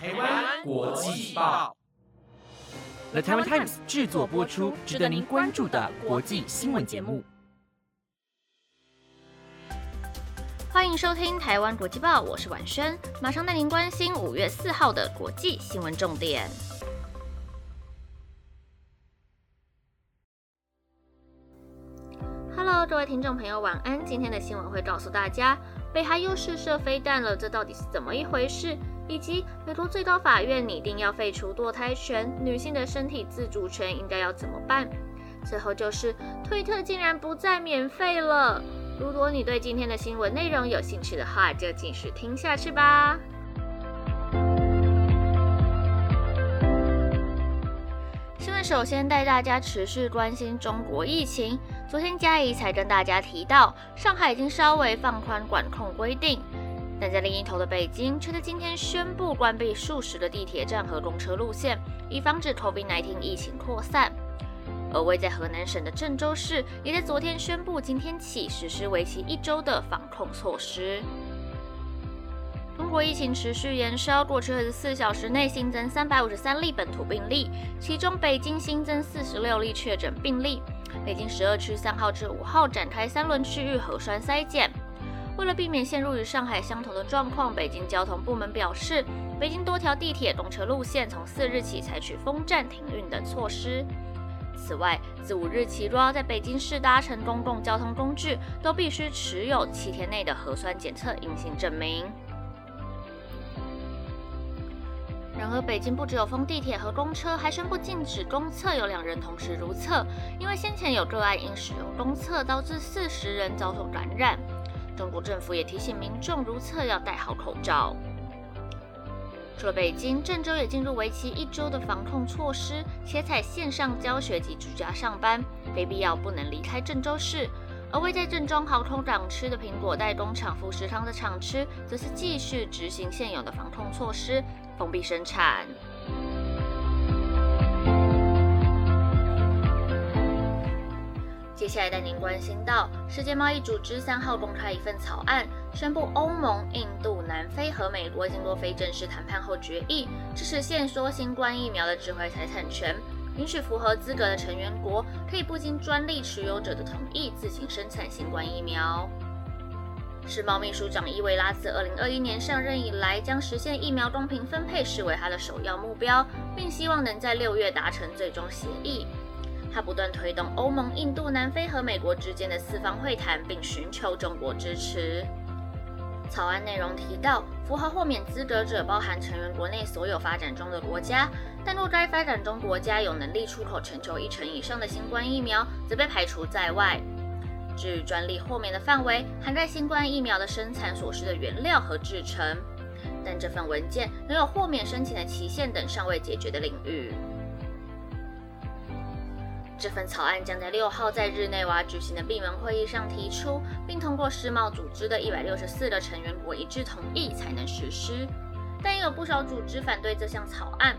台湾国际报，The Taiwan Times 制作播出，值得您关注的国际新闻节目。欢迎收听《台湾国际报》，我是婉萱，马上带您关心五月四号的国际新闻重点。Hello，各位听众朋友，晚安。今天的新闻会告诉大家，北韩又试射飞弹了，这到底是怎么一回事？以及美国最高法院拟定要废除堕胎权，女性的身体自主权应该要怎么办？最后就是推特竟然不再免费了。如果你对今天的新闻内容有兴趣的话，就继续听下去吧。新闻首先带大家持续关心中国疫情。昨天嘉怡才跟大家提到，上海已经稍微放宽管控规定，但在另一头的北京却在今天宣布关闭数十个地铁站和公车路线，以防止 COVID-19 疫情扩散。而位在河南省的郑州市，也在昨天宣布，今天起实施为期一周的防控措施。中国疫情持续延烧，过去二十四小时内新增三百五十三例本土病例，其中北京新增四十六例确诊病例。北京十二区三号至五号展开三轮区域核酸筛检。为了避免陷入与上海相同的状况，北京交通部门表示，北京多条地铁、公车路线从四日起采取封站停运等措施。此外，自五日起，若要在北京市搭乘公共交通工具，都必须持有七天内的核酸检测阴性证明。然而，北京不只有封地铁和公车，还宣布禁止公厕有两人同时如厕，因为先前有个案因使用公厕导致四十人遭受感染。中国政府也提醒民众如厕要戴好口罩。除了北京，郑州也进入为期一周的防控措施，且采线上教学及居家上班，非必要不能离开郑州市。而位在郑州航空港吃的苹果代工厂富士康的厂吃，则是继续执行现有的防控措施，封闭生产。接下来带您关心到，世界贸易组织三号公开一份草案，宣布欧盟、印度、南非和美国经过非正式谈判后决议，支持限缩新冠疫苗的智慧财产权，允许符合资格的成员国可以不经专利持有者的同意自行生产新冠疫苗。世贸秘书长伊维拉自二零二一年上任以来，将实现疫苗公平分配视为他的首要目标，并希望能在六月达成最终协议。他不断推动欧盟、印度、南非和美国之间的四方会谈，并寻求中国支持。草案内容提到，符合豁免资格者包含成员国内所有发展中的国家，但若该发展中国家有能力出口全球一成以上的新冠疫苗，则被排除在外。至于专利豁免的范围，涵盖新冠疫苗的生产所需的原料和制成，但这份文件仍有豁免申请的期限等尚未解决的领域。这份草案将在六号在日内瓦举行的闭门会议上提出，并通过世贸组织的一百六十四个成员国一致同意才能实施。但也有不少组织反对这项草案。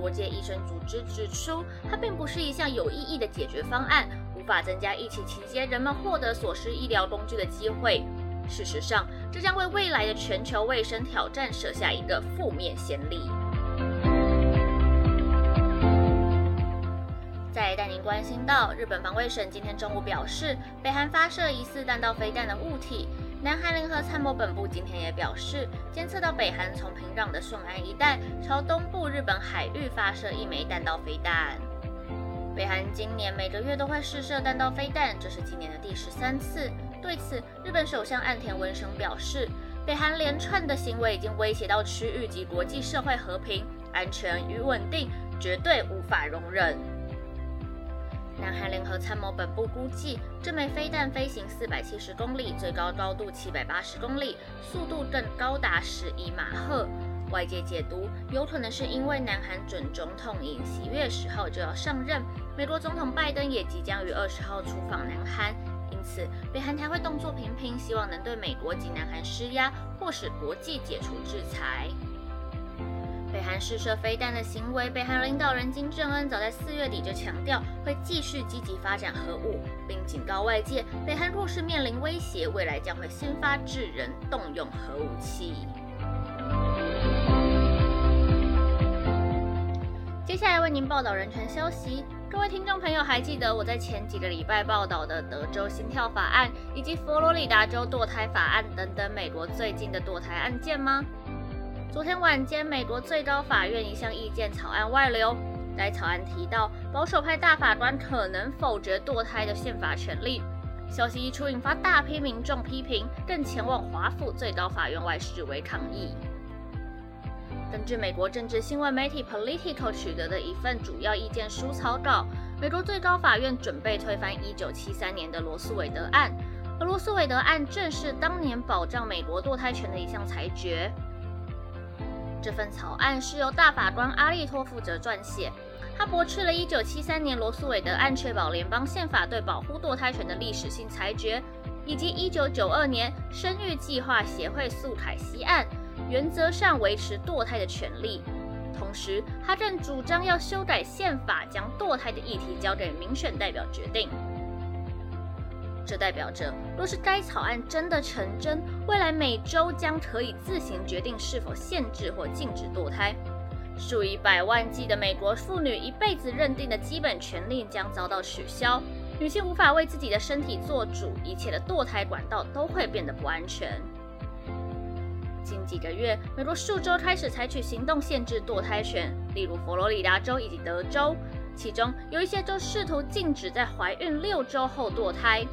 国界医生组织指出，它并不是一项有意义的解决方案，无法增加疫情期间人们获得所需医疗工具的机会。事实上，这将为未来的全球卫生挑战设下一个负面先例。再带您关心到，日本防卫省今天中午表示，北韩发射疑似弹道飞弹的物体。南韩联合参谋本部今天也表示，监测到北韩从平壤的顺安一带朝东部日本海域发射一枚弹道飞弹。北韩今年每个月都会试射弹道飞弹，这是今年的第十三次。对此，日本首相岸田文雄表示，北韩连串的行为已经威胁到区域及国际社会和平、安全与稳定，绝对无法容忍。南韩联合参谋本部估计，这枚飞弹飞行四百七十公里，最高高度七百八十公里，速度更高达十一马赫。外界解读，有可能是因为南韩准总统尹锡月十号就要上任，美国总统拜登也即将于二十号出访南韩，因此北韩才会动作频频，希望能对美国及南韩施压，迫使国际解除制裁。韩试射飞弹的行为，北韩领导人金正恩早在四月底就强调会继续积极发展核武，并警告外界，北韩若是面临威胁，未来将会先发制人，动用核武器。接下来为您报道人权消息。各位听众朋友，还记得我在前几个礼拜报道的德州心跳法案以及佛罗里达州堕胎法案等等美国最近的堕胎案件吗？昨天晚间，美国最高法院一项意见草案外流，该草案提到保守派大法官可能否决堕胎的宪法权利。消息一出，引发大批民众批评，更前往华府最高法院外示威抗议。根据美国政治新闻媒体 Politico 取得的一份主要意见书草稿，美国最高法院准备推翻1973年的罗斯韦德案，而罗素韦德案正是当年保障美国堕胎权的一项裁决。这份草案是由大法官阿利托负责撰写，他驳斥了1973年罗素韦德案确保联邦宪法对保护堕胎权的历史性裁决，以及1992年生育计划协会诉凯西案。原则上维持堕胎的权利，同时他正主张要修改宪法，将堕胎的议题交给民选代表决定。这代表着，若是该草案真的成真，未来每州将可以自行决定是否限制或禁止堕胎。数以百万计的美国妇女一辈子认定的基本权利将遭到取消，女性无法为自己的身体做主，一切的堕胎管道都会变得不安全。近几个月，美国数州开始采取行动限制堕胎权，例如佛罗里达州以及德州。其中有一些州试图禁止在怀孕六周后堕胎。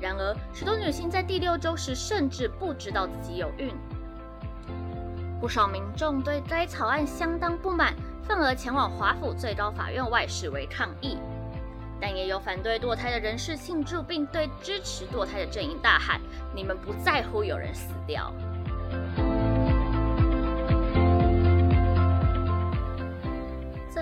然而，许多女性在第六周时甚至不知道自己有孕。不少民众对该草案相当不满，愤而前往华府最高法院外示威抗议。但也有反对堕胎的人士庆祝，并对支持堕胎的阵营大喊：“你们不在乎有人死掉。”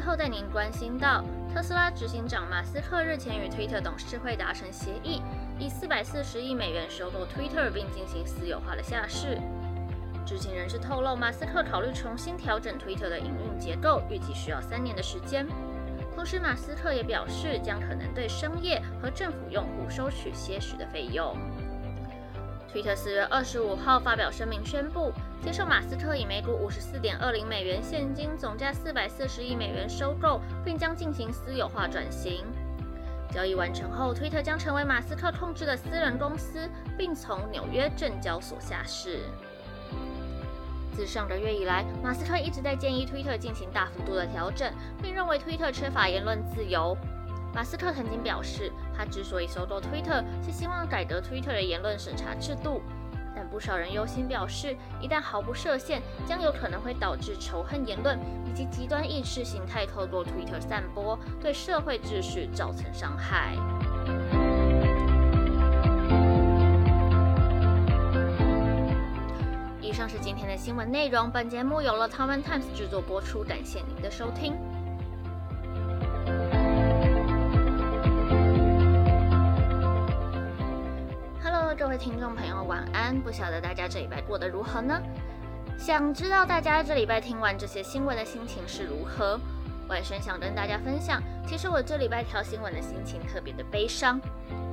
后带您关心到，特斯拉执行长马斯克日前与 Twitter 董事会达成协议，以四百四十亿美元收购 Twitter 并进行私有化的下市。知情人士透露，马斯克考虑重新调整 Twitter 的营运结构，预计需要三年的时间。同时，马斯克也表示，将可能对商业和政府用户收取些许的费用。推特四月二十五号发表声明，宣布接受马斯克以每股五十四点二零美元现金，总价四百四十亿美元收购，并将进行私有化转型。交易完成后，推特将成为马斯克控制的私人公司，并从纽约证交所下市。自上个月以来，马斯克一直在建议推特进行大幅度的调整，并认为推特缺乏言论自由。马斯克曾经表示，他之所以收购推特，是希望改革推特的言论审查制度。但不少人忧心表示，一旦毫不设限，将有可能会导致仇恨言论以及极端意识形态透过推特散播，对社会秩序造成伤害。以上是今天的新闻内容。本节目由了 Taiwan Times 制作播出，感谢您的收听。听众朋友，晚安！不晓得大家这礼拜过得如何呢？想知道大家这礼拜听完这些新闻的心情是如何？晚生想跟大家分享，其实我这礼拜挑新闻的心情特别的悲伤，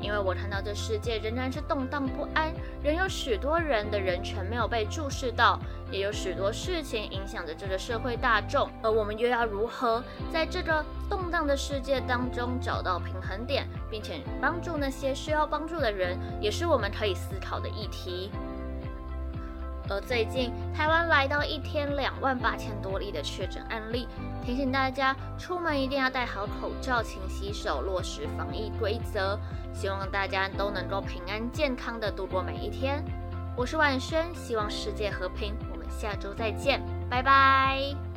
因为我看到这世界仍然是动荡不安，仍有许多人的人权没有被注视到，也有许多事情影响着这个社会大众，而我们又要如何在这个动荡的世界当中找到平衡点，并且帮助那些需要帮助的人，也是我们可以思考的议题。而最近，台湾来到一天两万八千多例的确诊案例，提醒大家出门一定要戴好口罩、勤洗手、落实防疫规则。希望大家都能够平安健康的度过每一天。我是万轩，希望世界和平。我们下周再见，拜拜。